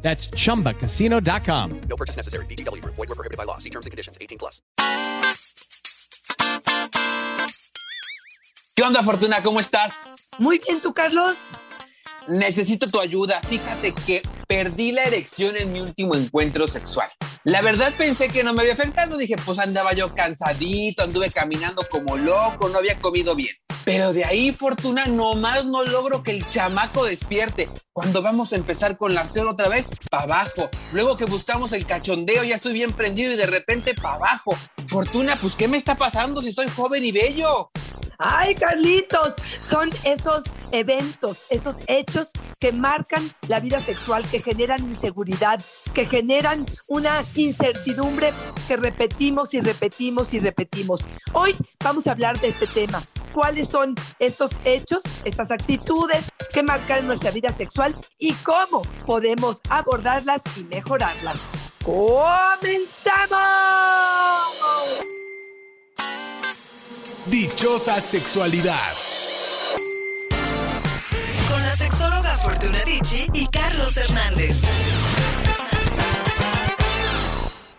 That's chumbacasino.com. No purchase necessary. BGW. Void were prohibited by law. See terms and conditions. 18 plus. ¿Qué onda, Fortuna? ¿Cómo estás? Muy bien, ¿tú, Carlos? Necesito tu ayuda. Fíjate que perdí la erección en mi último encuentro sexual. La verdad pensé que no me había afectado. Dije, pues andaba yo cansadito, anduve caminando como loco, no había comido bien. Pero de ahí, Fortuna, nomás no logro que el chamaco despierte. Cuando vamos a empezar con la acción otra vez, para abajo. Luego que buscamos el cachondeo, ya estoy bien prendido y de repente para abajo. Fortuna, pues ¿qué me está pasando si soy joven y bello? Ay, Carlitos, son esos eventos, esos hechos que marcan la vida sexual, que generan inseguridad, que generan una incertidumbre que repetimos y repetimos y repetimos. Hoy vamos a hablar de este tema. ¿Cuáles son estos hechos, estas actitudes que marcan nuestra vida sexual y cómo podemos abordarlas y mejorarlas? ¡Comenzamos! Dichosa sexualidad. Con la sexóloga Fortuna Dicci y Carlos Hernández.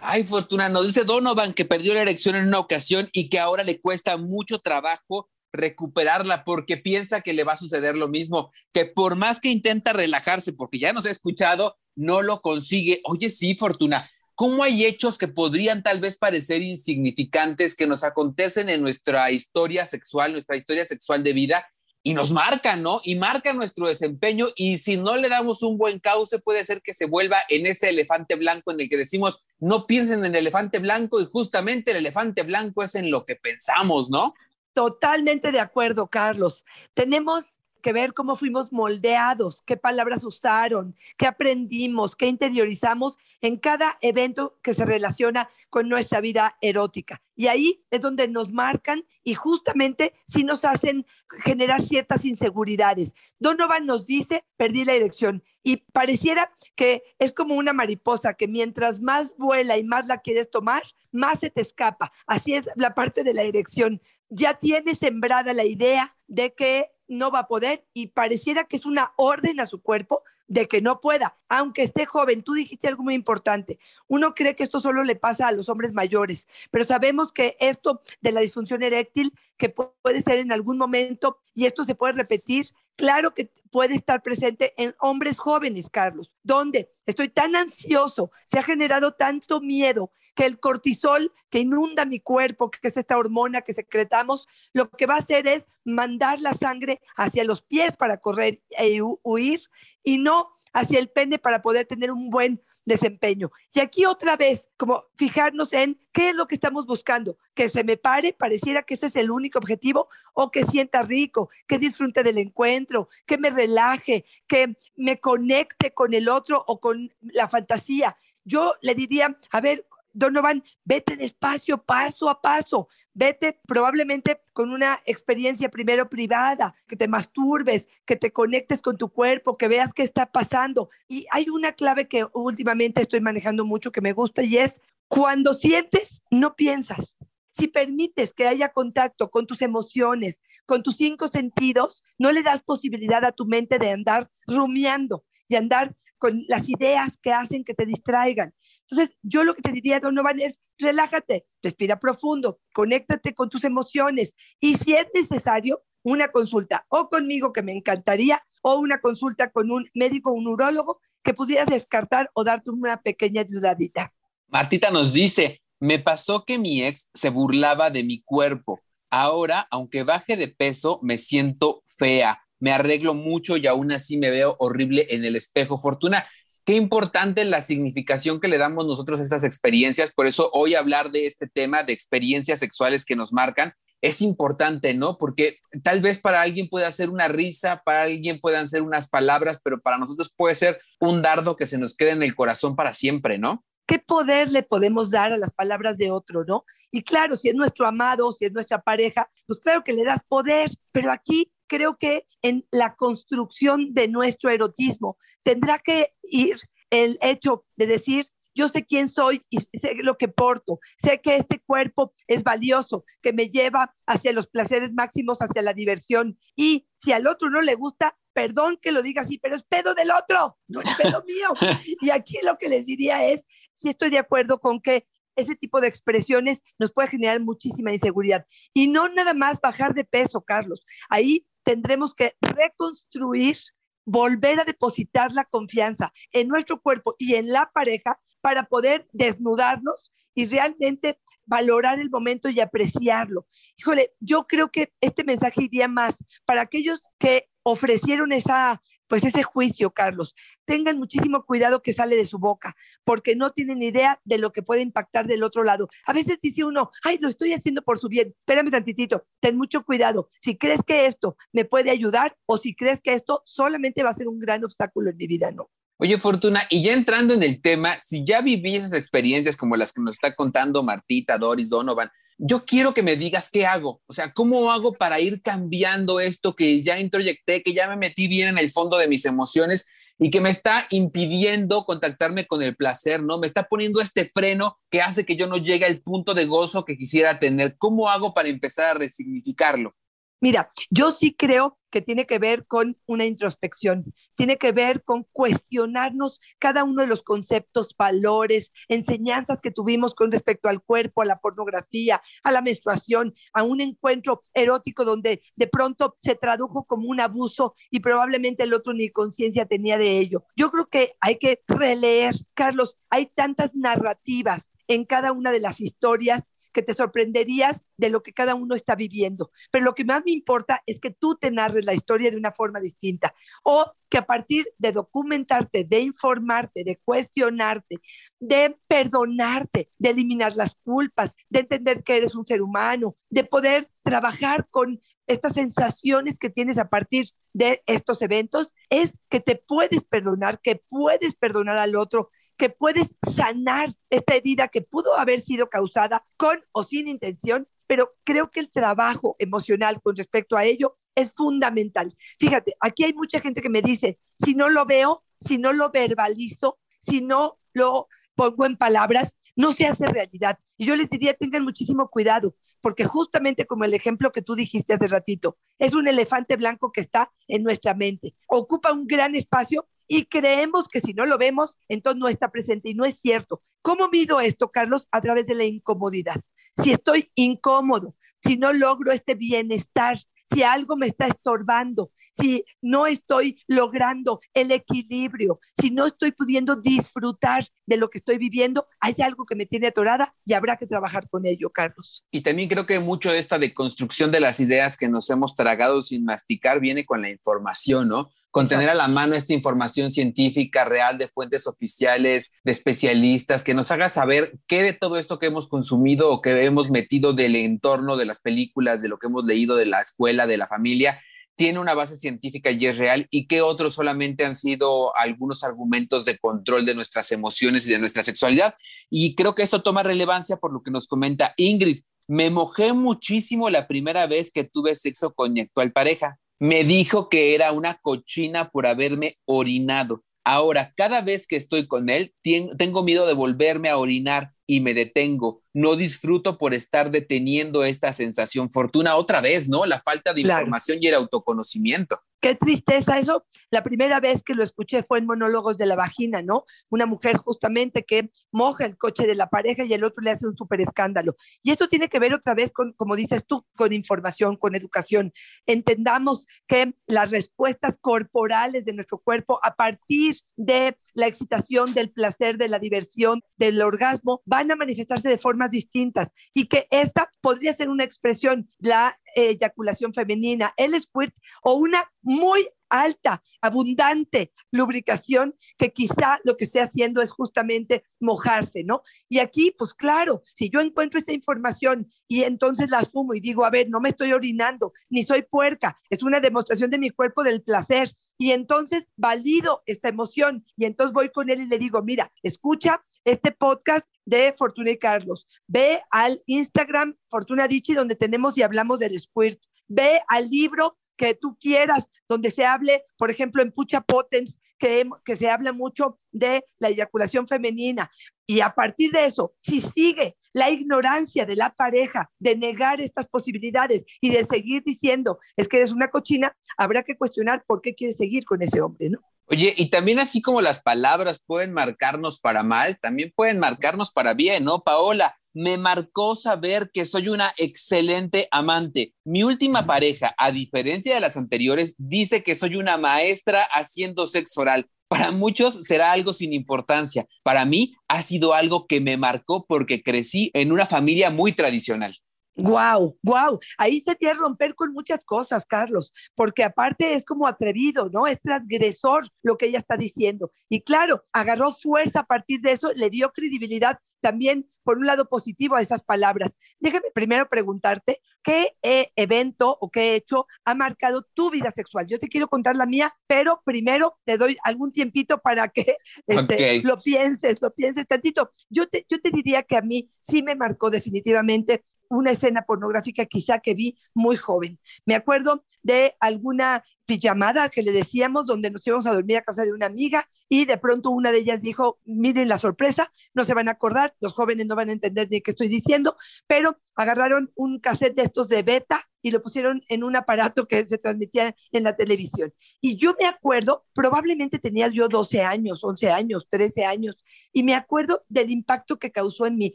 Ay, Fortuna, nos dice Donovan que perdió la erección en una ocasión y que ahora le cuesta mucho trabajo recuperarla porque piensa que le va a suceder lo mismo, que por más que intenta relajarse, porque ya nos ha escuchado, no lo consigue. Oye, sí, Fortuna, ¿cómo hay hechos que podrían tal vez parecer insignificantes que nos acontecen en nuestra historia sexual, nuestra historia sexual de vida? Y nos marcan, ¿no? Y marcan nuestro desempeño y si no le damos un buen cauce puede ser que se vuelva en ese elefante blanco en el que decimos, no piensen en el elefante blanco y justamente el elefante blanco es en lo que pensamos, ¿no? Totalmente de acuerdo, Carlos. Tenemos que ver cómo fuimos moldeados, qué palabras usaron, qué aprendimos, qué interiorizamos en cada evento que se relaciona con nuestra vida erótica. Y ahí es donde nos marcan y justamente sí nos hacen generar ciertas inseguridades. Donovan nos dice, perdí la erección. Y pareciera que es como una mariposa que mientras más vuela y más la quieres tomar, más se te escapa. Así es la parte de la erección. Ya tienes sembrada la idea de que no va a poder y pareciera que es una orden a su cuerpo de que no pueda, aunque esté joven. Tú dijiste algo muy importante. Uno cree que esto solo le pasa a los hombres mayores, pero sabemos que esto de la disfunción eréctil, que puede ser en algún momento, y esto se puede repetir, claro que puede estar presente en hombres jóvenes, Carlos, donde estoy tan ansioso, se ha generado tanto miedo que el cortisol que inunda mi cuerpo, que es esta hormona que secretamos, lo que va a hacer es mandar la sangre hacia los pies para correr e huir y no hacia el pene para poder tener un buen desempeño. Y aquí otra vez, como fijarnos en qué es lo que estamos buscando, que se me pare, pareciera que ese es el único objetivo, o que sienta rico, que disfrute del encuentro, que me relaje, que me conecte con el otro o con la fantasía. Yo le diría, a ver, Donovan, vete despacio, paso a paso, vete probablemente con una experiencia primero privada, que te masturbes, que te conectes con tu cuerpo, que veas qué está pasando. Y hay una clave que últimamente estoy manejando mucho que me gusta y es cuando sientes, no piensas. Si permites que haya contacto con tus emociones, con tus cinco sentidos, no le das posibilidad a tu mente de andar rumiando y andar con las ideas que hacen que te distraigan. Entonces, yo lo que te diría, Donovan, es relájate, respira profundo, conéctate con tus emociones y si es necesario, una consulta o conmigo, que me encantaría, o una consulta con un médico, un urólogo, que pudiera descartar o darte una pequeña ayudadita. Martita nos dice, me pasó que mi ex se burlaba de mi cuerpo. Ahora, aunque baje de peso, me siento fea me arreglo mucho y aún así me veo horrible en el espejo. Fortuna, qué importante la significación que le damos nosotros a estas experiencias. Por eso hoy hablar de este tema de experiencias sexuales que nos marcan es importante, ¿no? Porque tal vez para alguien pueda ser una risa, para alguien puedan ser unas palabras, pero para nosotros puede ser un dardo que se nos quede en el corazón para siempre, ¿no? ¿Qué poder le podemos dar a las palabras de otro, no? Y claro, si es nuestro amado, si es nuestra pareja, pues claro que le das poder, pero aquí creo que en la construcción de nuestro erotismo tendrá que ir el hecho de decir, yo sé quién soy y sé lo que porto, sé que este cuerpo es valioso, que me lleva hacia los placeres máximos, hacia la diversión. Y si al otro no le gusta, perdón que lo diga así, pero es pedo del otro, no es pedo mío. Y aquí lo que les diría es, si estoy de acuerdo con que ese tipo de expresiones nos puede generar muchísima inseguridad. Y no nada más bajar de peso, Carlos. Ahí tendremos que reconstruir, volver a depositar la confianza en nuestro cuerpo y en la pareja para poder desnudarnos y realmente valorar el momento y apreciarlo. Híjole, yo creo que este mensaje iría más para aquellos que ofrecieron esa pues ese juicio, Carlos. Tengan muchísimo cuidado que sale de su boca, porque no tienen idea de lo que puede impactar del otro lado. A veces dice uno, ay, lo estoy haciendo por su bien. Espérame tantitito, ten mucho cuidado. Si crees que esto me puede ayudar o si crees que esto solamente va a ser un gran obstáculo en mi vida, no. Oye, Fortuna, y ya entrando en el tema, si ya viví esas experiencias como las que nos está contando Martita, Doris, Donovan, yo quiero que me digas qué hago, o sea, cómo hago para ir cambiando esto que ya introyecté, que ya me metí bien en el fondo de mis emociones y que me está impidiendo contactarme con el placer, ¿no? Me está poniendo este freno que hace que yo no llegue al punto de gozo que quisiera tener. ¿Cómo hago para empezar a resignificarlo? Mira, yo sí creo que tiene que ver con una introspección, tiene que ver con cuestionarnos cada uno de los conceptos, valores, enseñanzas que tuvimos con respecto al cuerpo, a la pornografía, a la menstruación, a un encuentro erótico donde de pronto se tradujo como un abuso y probablemente el otro ni conciencia tenía de ello. Yo creo que hay que releer, Carlos, hay tantas narrativas en cada una de las historias que te sorprenderías de lo que cada uno está viviendo. Pero lo que más me importa es que tú te narres la historia de una forma distinta o que a partir de documentarte, de informarte, de cuestionarte, de perdonarte, de eliminar las culpas, de entender que eres un ser humano, de poder trabajar con estas sensaciones que tienes a partir de estos eventos, es que te puedes perdonar, que puedes perdonar al otro, que puedes sanar esta herida que pudo haber sido causada con o sin intención, pero creo que el trabajo emocional con respecto a ello es fundamental. Fíjate, aquí hay mucha gente que me dice, si no lo veo, si no lo verbalizo, si no lo pongo en palabras, no se hace realidad. Y yo les diría, tengan muchísimo cuidado, porque justamente como el ejemplo que tú dijiste hace ratito, es un elefante blanco que está en nuestra mente. Ocupa un gran espacio y creemos que si no lo vemos, entonces no está presente y no es cierto. ¿Cómo mido esto, Carlos? A través de la incomodidad. Si estoy incómodo, si no logro este bienestar, si algo me está estorbando, si no estoy logrando el equilibrio, si no estoy pudiendo disfrutar de lo que estoy viviendo, hay algo que me tiene atorada y habrá que trabajar con ello, Carlos. Y también creo que mucho de esta deconstrucción de las ideas que nos hemos tragado sin masticar viene con la información, ¿no? Con tener a la mano esta información científica real de fuentes oficiales, de especialistas, que nos haga saber qué de todo esto que hemos consumido o que hemos metido del entorno de las películas, de lo que hemos leído de la escuela, de la familia, tiene una base científica y es real y qué otros solamente han sido algunos argumentos de control de nuestras emociones y de nuestra sexualidad. Y creo que esto toma relevancia por lo que nos comenta Ingrid. Me mojé muchísimo la primera vez que tuve sexo con mi actual pareja me dijo que era una cochina por haberme orinado. Ahora, cada vez que estoy con él, tengo miedo de volverme a orinar y me detengo. No disfruto por estar deteniendo esta sensación. Fortuna otra vez, ¿no? La falta de información y el autoconocimiento. Qué tristeza eso. La primera vez que lo escuché fue en Monólogos de la Vagina, ¿no? Una mujer justamente que moja el coche de la pareja y el otro le hace un súper escándalo. Y esto tiene que ver otra vez con, como dices tú, con información, con educación. Entendamos que las respuestas corporales de nuestro cuerpo a partir de la excitación, del placer, de la diversión, del orgasmo, van a manifestarse de formas distintas y que esta podría ser una expresión, la eyaculación femenina, el squirt o una muy alta, abundante lubricación que quizá lo que esté haciendo es justamente mojarse, ¿no? Y aquí, pues claro, si yo encuentro esta información y entonces la asumo y digo, a ver, no me estoy orinando, ni soy puerca, es una demostración de mi cuerpo del placer, y entonces valido esta emoción y entonces voy con él y le digo, mira, escucha este podcast de Fortuna y Carlos, ve al Instagram Fortuna Dichi donde tenemos y hablamos del squirt, ve al libro que tú quieras, donde se hable, por ejemplo, en Pucha Potens, que, que se habla mucho de la eyaculación femenina. Y a partir de eso, si sigue la ignorancia de la pareja de negar estas posibilidades y de seguir diciendo, es que eres una cochina, habrá que cuestionar por qué quieres seguir con ese hombre, ¿no? Oye, y también así como las palabras pueden marcarnos para mal, también pueden marcarnos para bien, ¿no, Paola? me marcó saber que soy una excelente amante. Mi última pareja, a diferencia de las anteriores, dice que soy una maestra haciendo sexo oral. Para muchos será algo sin importancia. Para mí ha sido algo que me marcó porque crecí en una familia muy tradicional. Wow, wow. Ahí se tiene que romper con muchas cosas, Carlos, porque aparte es como atrevido, ¿no? Es transgresor lo que ella está diciendo. Y claro, agarró fuerza a partir de eso, le dio credibilidad también por un lado positivo a esas palabras. Déjame primero preguntarte, ¿qué evento o qué hecho ha marcado tu vida sexual? Yo te quiero contar la mía, pero primero te doy algún tiempito para que este, lo pienses, lo pienses tantito. Yo te, yo te diría que a mí sí me marcó definitivamente una escena pornográfica quizá que vi muy joven. Me acuerdo de alguna pijamada que le decíamos donde nos íbamos a dormir a casa de una amiga y de pronto una de ellas dijo, miren la sorpresa, no se van a acordar, los jóvenes no van a entender ni qué estoy diciendo, pero agarraron un cassette de estos de beta y lo pusieron en un aparato que se transmitía en la televisión. Y yo me acuerdo, probablemente tenía yo 12 años, 11 años, 13 años, y me acuerdo del impacto que causó en mí.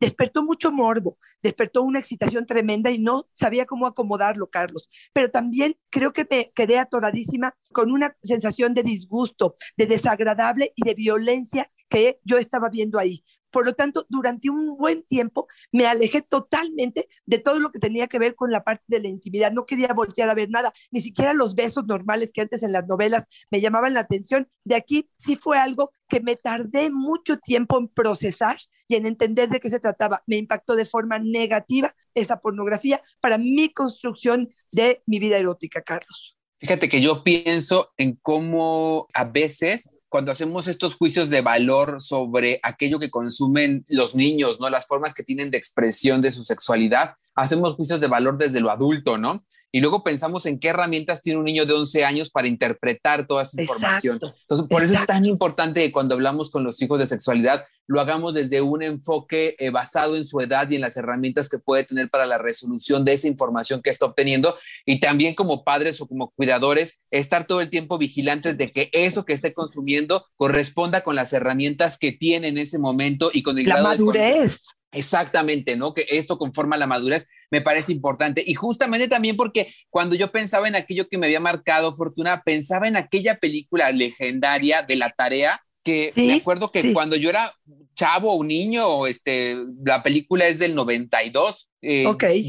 Despertó mucho morbo, despertó una excitación tremenda y no sabía cómo acomodarlo, Carlos. Pero también creo que me quedé con una sensación de disgusto, de desagradable y de violencia que yo estaba viendo ahí. Por lo tanto, durante un buen tiempo me alejé totalmente de todo lo que tenía que ver con la parte de la intimidad. No quería voltear a ver nada, ni siquiera los besos normales que antes en las novelas me llamaban la atención. De aquí sí fue algo que me tardé mucho tiempo en procesar y en entender de qué se trataba. Me impactó de forma negativa esa pornografía para mi construcción de mi vida erótica, Carlos. Fíjate que yo pienso en cómo a veces cuando hacemos estos juicios de valor sobre aquello que consumen los niños, ¿no? Las formas que tienen de expresión de su sexualidad, hacemos juicios de valor desde lo adulto, ¿no? Y luego pensamos en qué herramientas tiene un niño de 11 años para interpretar toda esa información. Entonces, por eso es tan importante que cuando hablamos con los hijos de sexualidad, lo hagamos desde un enfoque eh, basado en su edad y en las herramientas que puede tener para la resolución de esa información que está obteniendo. Y también como padres o como cuidadores, estar todo el tiempo vigilantes de que eso que esté consumiendo corresponda con las herramientas que tiene en ese momento y con el la madurez. Exactamente, ¿no? Que esto conforma la madurez, me parece importante. Y justamente también porque cuando yo pensaba en aquello que me había marcado Fortuna, pensaba en aquella película legendaria de la tarea, que me acuerdo que cuando yo era chavo o niño, este, la película es del 92, eh,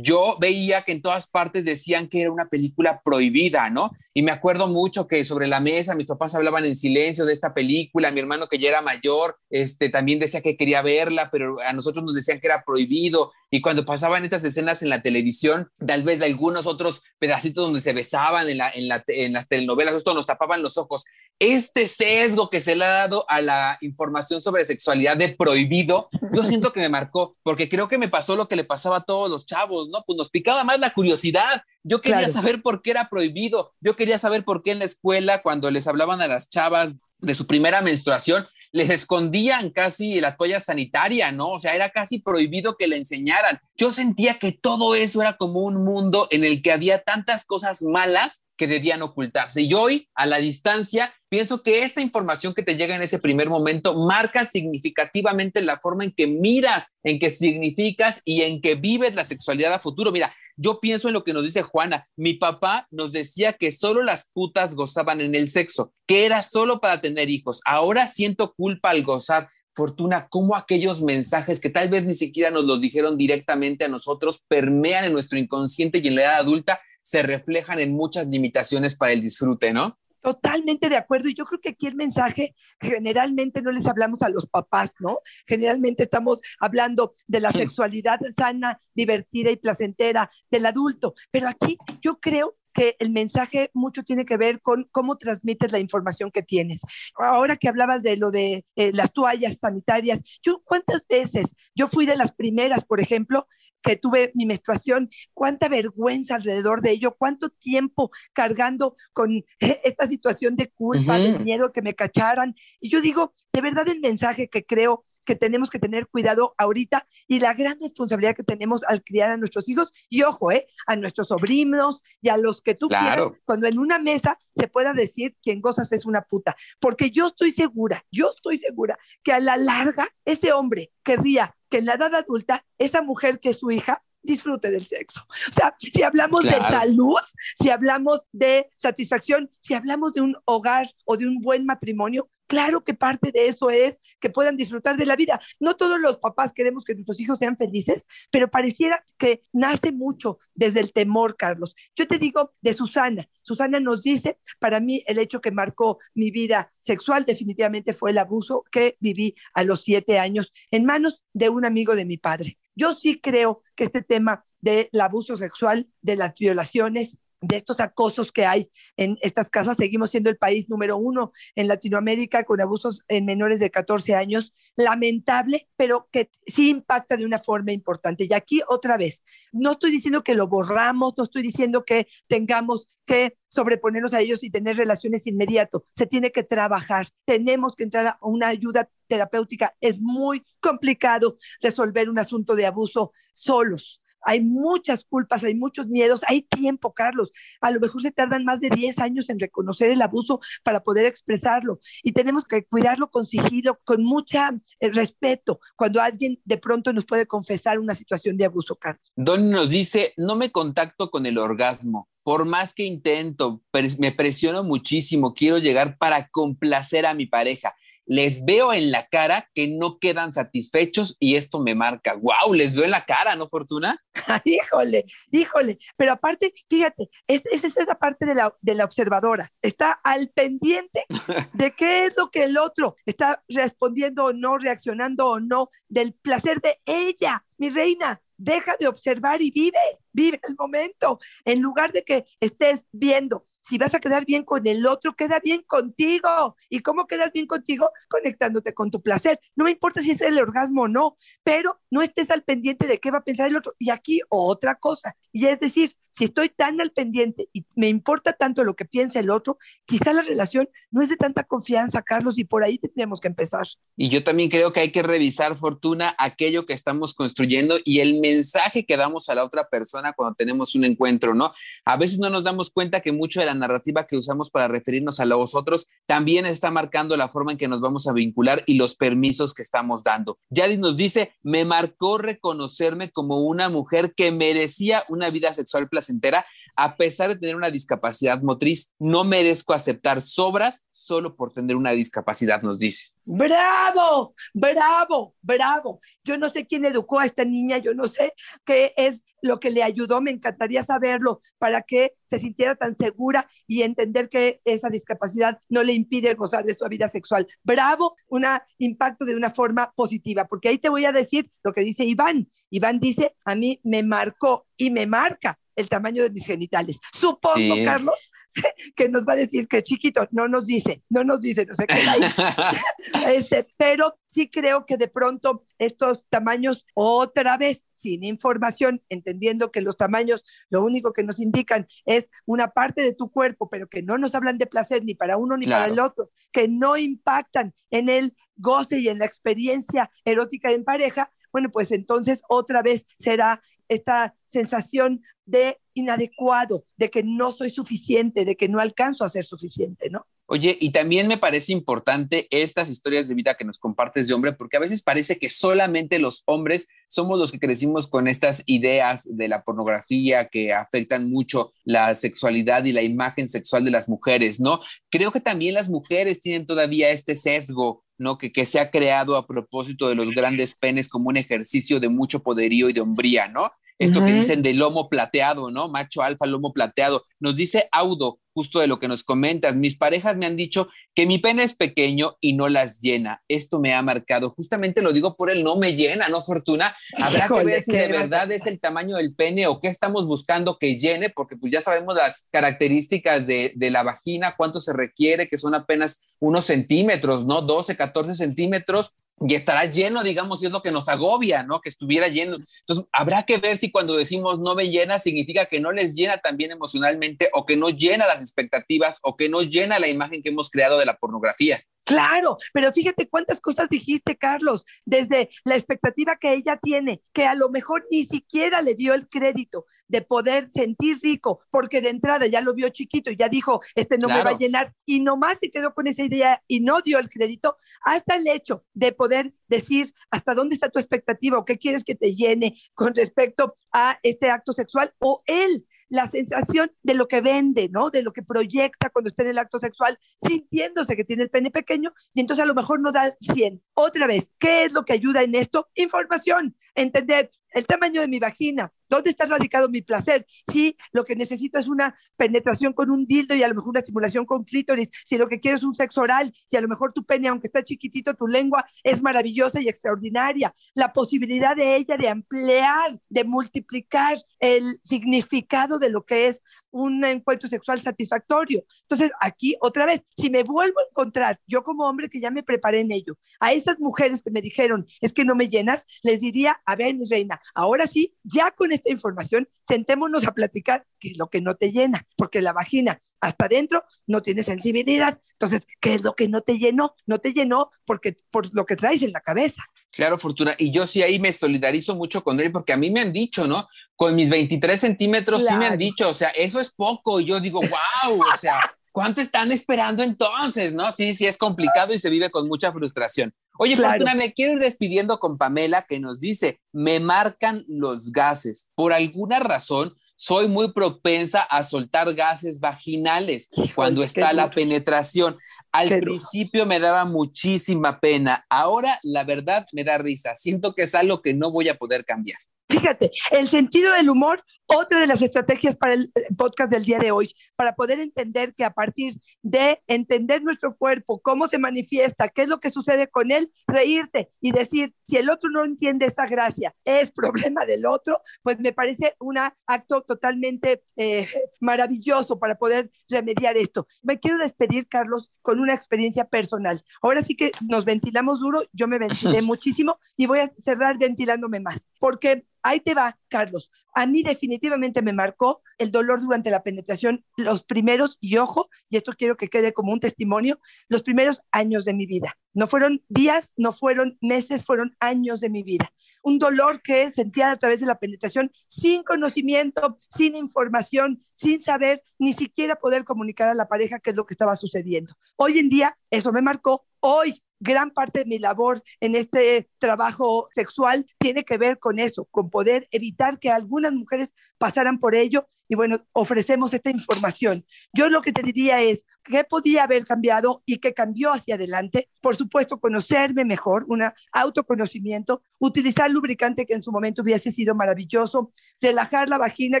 yo veía que en todas partes decían que era una película prohibida, ¿no? Y me acuerdo mucho que sobre la mesa mis papás hablaban en silencio de esta película, mi hermano que ya era mayor, este, también decía que quería verla, pero a nosotros nos decían que era prohibido. Y cuando pasaban estas escenas en la televisión, tal vez de algunos otros pedacitos donde se besaban en, la, en, la, en las telenovelas, esto nos tapaban los ojos. Este sesgo que se le ha dado a la información sobre sexualidad de prohibido, yo siento que me marcó, porque creo que me pasó lo que le pasaba a todos los chavos, ¿no? Pues nos picaba más la curiosidad. Yo quería saber por qué era prohibido. Yo quería saber por qué en la escuela, cuando les hablaban a las chavas de su primera menstruación, les escondían casi la toalla sanitaria, ¿no? O sea, era casi prohibido que le enseñaran. Yo sentía que todo eso era como un mundo en el que había tantas cosas malas que debían ocultarse. Y hoy, a la distancia, pienso que esta información que te llega en ese primer momento marca significativamente la forma en que miras, en que significas y en que vives la sexualidad a futuro. Mira, yo pienso en lo que nos dice Juana. Mi papá nos decía que solo las putas gozaban en el sexo, que era solo para tener hijos. Ahora siento culpa al gozar Fortuna, cómo aquellos mensajes que tal vez ni siquiera nos los dijeron directamente a nosotros permean en nuestro inconsciente y en la edad adulta se reflejan en muchas limitaciones para el disfrute, ¿no? Totalmente de acuerdo. Y yo creo que aquí el mensaje generalmente no les hablamos a los papás, ¿no? Generalmente estamos hablando de la sexualidad sana, divertida y placentera del adulto. Pero aquí yo creo que el mensaje mucho tiene que ver con cómo transmites la información que tienes. Ahora que hablabas de lo de eh, las toallas sanitarias, yo cuántas veces, yo fui de las primeras, por ejemplo, que tuve mi menstruación, cuánta vergüenza alrededor de ello, cuánto tiempo cargando con esta situación de culpa, de miedo que me cacharan. Y yo digo, de verdad el mensaje que creo que tenemos que tener cuidado ahorita y la gran responsabilidad que tenemos al criar a nuestros hijos y ojo, ¿eh? a nuestros sobrinos y a los que tú quieras, cuando en una mesa se pueda decir quien gozas es una puta, porque yo estoy segura, yo estoy segura que a la larga ese hombre querría que en la edad adulta esa mujer que es su hija disfrute del sexo. O sea, si hablamos de salud, si hablamos de satisfacción, si hablamos de un hogar o de un buen matrimonio, Claro que parte de eso es que puedan disfrutar de la vida. No todos los papás queremos que nuestros hijos sean felices, pero pareciera que nace mucho desde el temor, Carlos. Yo te digo de Susana. Susana nos dice, para mí el hecho que marcó mi vida sexual definitivamente fue el abuso que viví a los siete años en manos de un amigo de mi padre. Yo sí creo que este tema del abuso sexual, de las violaciones, de estos acosos que hay en estas casas. Seguimos siendo el país número uno en Latinoamérica con abusos en menores de 14 años. Lamentable, pero que sí impacta de una forma importante. Y aquí otra vez, no estoy diciendo que lo borramos, no estoy diciendo que tengamos que sobreponernos a ellos y tener relaciones inmediato. Se tiene que trabajar. Tenemos que entrar a una ayuda terapéutica. Es muy complicado resolver un asunto de abuso solos hay muchas culpas, hay muchos miedos, hay tiempo, Carlos. A lo mejor se tardan más de 10 años en reconocer el abuso para poder expresarlo y tenemos que cuidarlo con sigilo, con mucha eh, respeto cuando alguien de pronto nos puede confesar una situación de abuso, Carlos. Don nos dice, no me contacto con el orgasmo. Por más que intento, me presiono muchísimo, quiero llegar para complacer a mi pareja les veo en la cara que no quedan satisfechos y esto me marca, wow, les veo en la cara, ¿no, Fortuna? híjole, híjole, pero aparte, fíjate, esa es esa parte de la, de la observadora, está al pendiente de qué es lo que el otro está respondiendo o no, reaccionando o no, del placer de ella, mi reina, deja de observar y vive, vive el momento. En lugar de que estés viendo si vas a quedar bien con el otro, queda bien contigo. ¿Y cómo quedas bien contigo? Conectándote con tu placer. No me importa si es el orgasmo o no, pero no estés al pendiente de qué va a pensar el otro. Y aquí otra cosa. Y es decir, si estoy tan al pendiente y me importa tanto lo que piensa el otro, quizá la relación no es de tanta confianza, Carlos, y por ahí tendríamos que empezar. Y yo también creo que hay que revisar, Fortuna, aquello que estamos construyendo y el mensaje que damos a la otra persona cuando tenemos un encuentro, ¿no? A veces no nos damos cuenta que mucho de la narrativa que usamos para referirnos a los otros también está marcando la forma en que nos vamos a vincular y los permisos que estamos dando. Yadis nos dice, me marcó reconocerme como una mujer que merecía una vida sexual placentera a pesar de tener una discapacidad motriz. No merezco aceptar sobras solo por tener una discapacidad, nos dice. Bravo, bravo, bravo. Yo no sé quién educó a esta niña, yo no sé qué es lo que le ayudó, me encantaría saberlo para que se sintiera tan segura y entender que esa discapacidad no le impide gozar de su vida sexual. Bravo, un impacto de una forma positiva, porque ahí te voy a decir lo que dice Iván. Iván dice, a mí me marcó y me marca el tamaño de mis genitales. Supongo, Carlos, que nos va a decir que chiquito, no nos dice, no nos dice, no sé qué. este, pero sí creo que de pronto estos tamaños, otra vez, sin información, entendiendo que los tamaños lo único que nos indican es una parte de tu cuerpo, pero que no nos hablan de placer ni para uno ni para el otro, que no impactan en el goce y en la experiencia erótica en pareja, bueno, pues entonces otra vez será esta sensación de inadecuado, de que no soy suficiente, de que no alcanzo a ser suficiente, ¿no? Oye, y también me parece importante estas historias de vida que nos compartes de hombre, porque a veces parece que solamente los hombres somos los que crecimos con estas ideas de la pornografía que afectan mucho la sexualidad y la imagen sexual de las mujeres, ¿no? Creo que también las mujeres tienen todavía este sesgo ¿no? Que, que, se ha creado a propósito de los grandes penes como un ejercicio de mucho poderío y de hombría, ¿no? Esto que dicen de lomo plateado, ¿no? Macho alfa, lomo plateado. Nos dice Audo, justo de lo que nos comentas. Mis parejas me han dicho que mi pene es pequeño y no las llena. Esto me ha marcado. Justamente lo digo por el no me llena, ¿no, Fortuna? Habrá que ver si de verdad es el tamaño del pene o qué estamos buscando que llene, porque pues ya sabemos las características de, de la vagina, cuánto se requiere, que son apenas unos centímetros, ¿no? 12, 14 centímetros y estará lleno, digamos, y es lo que nos agobia, ¿no? Que estuviera lleno. Entonces, habrá que ver si cuando decimos no me llena, significa que no les llena también emocionalmente o que no llena las expectativas o que no llena la imagen que hemos creado de la pornografía. Claro, pero fíjate cuántas cosas dijiste, Carlos, desde la expectativa que ella tiene, que a lo mejor ni siquiera le dio el crédito de poder sentir rico, porque de entrada ya lo vio chiquito y ya dijo, este no claro. me va a llenar, y nomás se quedó con esa idea y no dio el crédito, hasta el hecho de poder decir hasta dónde está tu expectativa o qué quieres que te llene con respecto a este acto sexual, o él la sensación de lo que vende, ¿no? De lo que proyecta cuando está en el acto sexual, sintiéndose que tiene el pene pequeño y entonces a lo mejor no da 100. Otra vez, ¿qué es lo que ayuda en esto? Información, entender el tamaño de mi vagina, dónde está radicado mi placer, si lo que necesito es una penetración con un dildo y a lo mejor una simulación con clítoris, si lo que quiero es un sexo oral y a lo mejor tu pene, aunque está chiquitito, tu lengua es maravillosa y extraordinaria, la posibilidad de ella de ampliar, de multiplicar el significado de lo que es un encuentro sexual satisfactorio. Entonces, aquí otra vez, si me vuelvo a encontrar, yo como hombre que ya me preparé en ello, a esas mujeres que me dijeron, es que no me llenas, les diría, a ver, mi reina, ahora sí, ya con esta información, sentémonos a platicar qué es lo que no te llena, porque la vagina hasta adentro no tiene sensibilidad. Entonces, ¿qué es lo que no te llenó? No te llenó porque por lo que traes en la cabeza. Claro, Fortuna. Y yo sí ahí me solidarizo mucho con él porque a mí me han dicho, ¿no? Con mis 23 centímetros claro. sí me han dicho, o sea, eso es poco. Y yo digo, wow, o sea, ¿cuánto están esperando entonces? ¿No? Sí, sí, es complicado y se vive con mucha frustración. Oye, claro. Fortuna, me quiero ir despidiendo con Pamela que nos dice, me marcan los gases. Por alguna razón, soy muy propensa a soltar gases vaginales Híjole, cuando está la penetración. Al qué principio me daba muchísima pena, ahora la verdad me da risa. Siento que es algo que no voy a poder cambiar. Fíjate, el sentido del humor otra de las estrategias para el podcast del día de hoy, para poder entender que a partir de entender nuestro cuerpo, cómo se manifiesta, qué es lo que sucede con él, reírte y decir, si el otro no entiende esa gracia, es problema del otro, pues me parece un acto totalmente eh, maravilloso para poder remediar esto. Me quiero despedir, Carlos, con una experiencia personal. Ahora sí que nos ventilamos duro, yo me ventilé muchísimo y voy a cerrar ventilándome más, porque ahí te va, Carlos. A mí definitivamente me marcó el dolor durante la penetración los primeros, y ojo, y esto quiero que quede como un testimonio, los primeros años de mi vida. No fueron días, no fueron meses, fueron años de mi vida. Un dolor que sentía a través de la penetración sin conocimiento, sin información, sin saber ni siquiera poder comunicar a la pareja qué es lo que estaba sucediendo. Hoy en día eso me marcó. Hoy gran parte de mi labor en este trabajo sexual tiene que ver con eso, con poder evitar que algunas mujeres pasaran por ello y bueno, ofrecemos esta información. Yo lo que te diría es, ¿qué podía haber cambiado y qué cambió hacia adelante? Por supuesto, conocerme mejor, un autoconocimiento, utilizar lubricante que en su momento hubiese sido maravilloso, relajar la vagina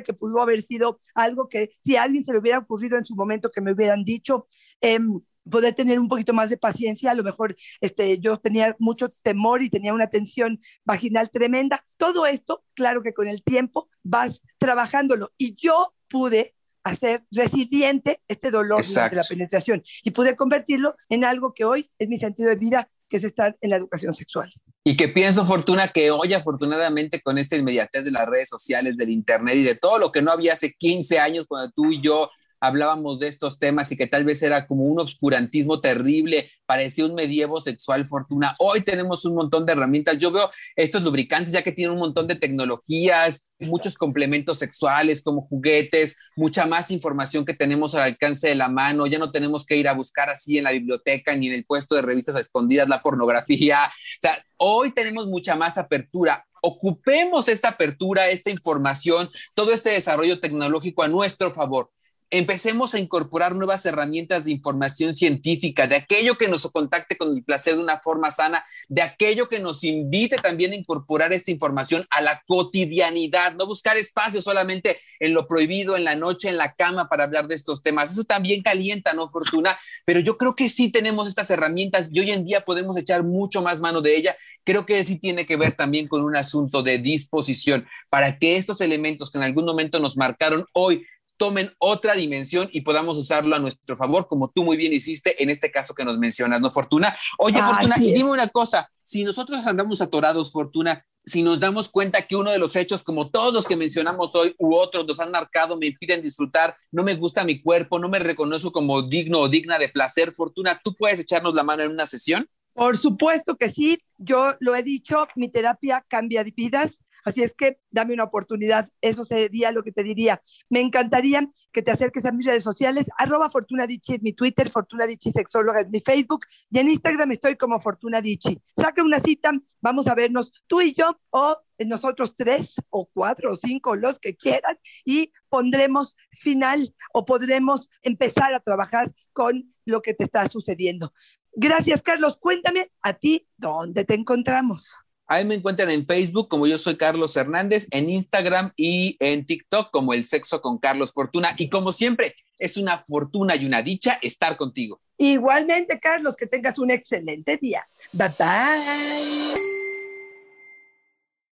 que pudo haber sido algo que si alguien se le hubiera ocurrido en su momento que me hubieran dicho. Eh, poder tener un poquito más de paciencia, a lo mejor este, yo tenía mucho temor y tenía una tensión vaginal tremenda. Todo esto, claro que con el tiempo vas trabajándolo y yo pude hacer resiliente este dolor de la penetración y pude convertirlo en algo que hoy es mi sentido de vida, que es estar en la educación sexual. Y que pienso, Fortuna, que hoy afortunadamente con esta inmediatez de las redes sociales, del Internet y de todo lo que no había hace 15 años cuando tú y yo hablábamos de estos temas y que tal vez era como un obscurantismo terrible, parecía un medievo sexual, Fortuna. Hoy tenemos un montón de herramientas. Yo veo estos lubricantes ya que tienen un montón de tecnologías, muchos complementos sexuales como juguetes, mucha más información que tenemos al alcance de la mano. Ya no tenemos que ir a buscar así en la biblioteca ni en el puesto de revistas escondidas la pornografía. O sea, hoy tenemos mucha más apertura ocupemos esta apertura, esta información, todo este desarrollo tecnológico a nuestro favor empecemos a incorporar nuevas herramientas de información científica, de aquello que nos contacte con el placer de una forma sana, de aquello que nos invite también a incorporar esta información a la cotidianidad, no buscar espacio solamente en lo prohibido, en la noche, en la cama para hablar de estos temas. Eso también calienta, ¿no, Fortuna? Pero yo creo que sí tenemos estas herramientas y hoy en día podemos echar mucho más mano de ella. Creo que sí tiene que ver también con un asunto de disposición para que estos elementos que en algún momento nos marcaron hoy tomen otra dimensión y podamos usarlo a nuestro favor, como tú muy bien hiciste en este caso que nos mencionas, ¿no, Fortuna? Oye, Fortuna, y dime una cosa, si nosotros andamos atorados, Fortuna, si nos damos cuenta que uno de los hechos, como todos los que mencionamos hoy u otros, nos han marcado, me impiden disfrutar, no me gusta mi cuerpo, no me reconozco como digno o digna de placer, Fortuna, ¿tú puedes echarnos la mano en una sesión? Por supuesto que sí, yo lo he dicho, mi terapia cambia vidas Así es que dame una oportunidad, eso sería lo que te diría. Me encantaría que te acerques a mis redes sociales, arroba Fortuna es mi Twitter, Fortuna Sexóloga es mi Facebook, y en Instagram estoy como Fortuna Saca una cita, vamos a vernos tú y yo, o nosotros tres, o cuatro, o cinco, los que quieran, y pondremos final o podremos empezar a trabajar con lo que te está sucediendo. Gracias, Carlos. Cuéntame a ti dónde te encontramos. Ahí me encuentran en Facebook como yo soy Carlos Hernández, en Instagram y en TikTok como El Sexo con Carlos Fortuna. Y como siempre, es una fortuna y una dicha estar contigo. Igualmente, Carlos, que tengas un excelente día. Bye bye.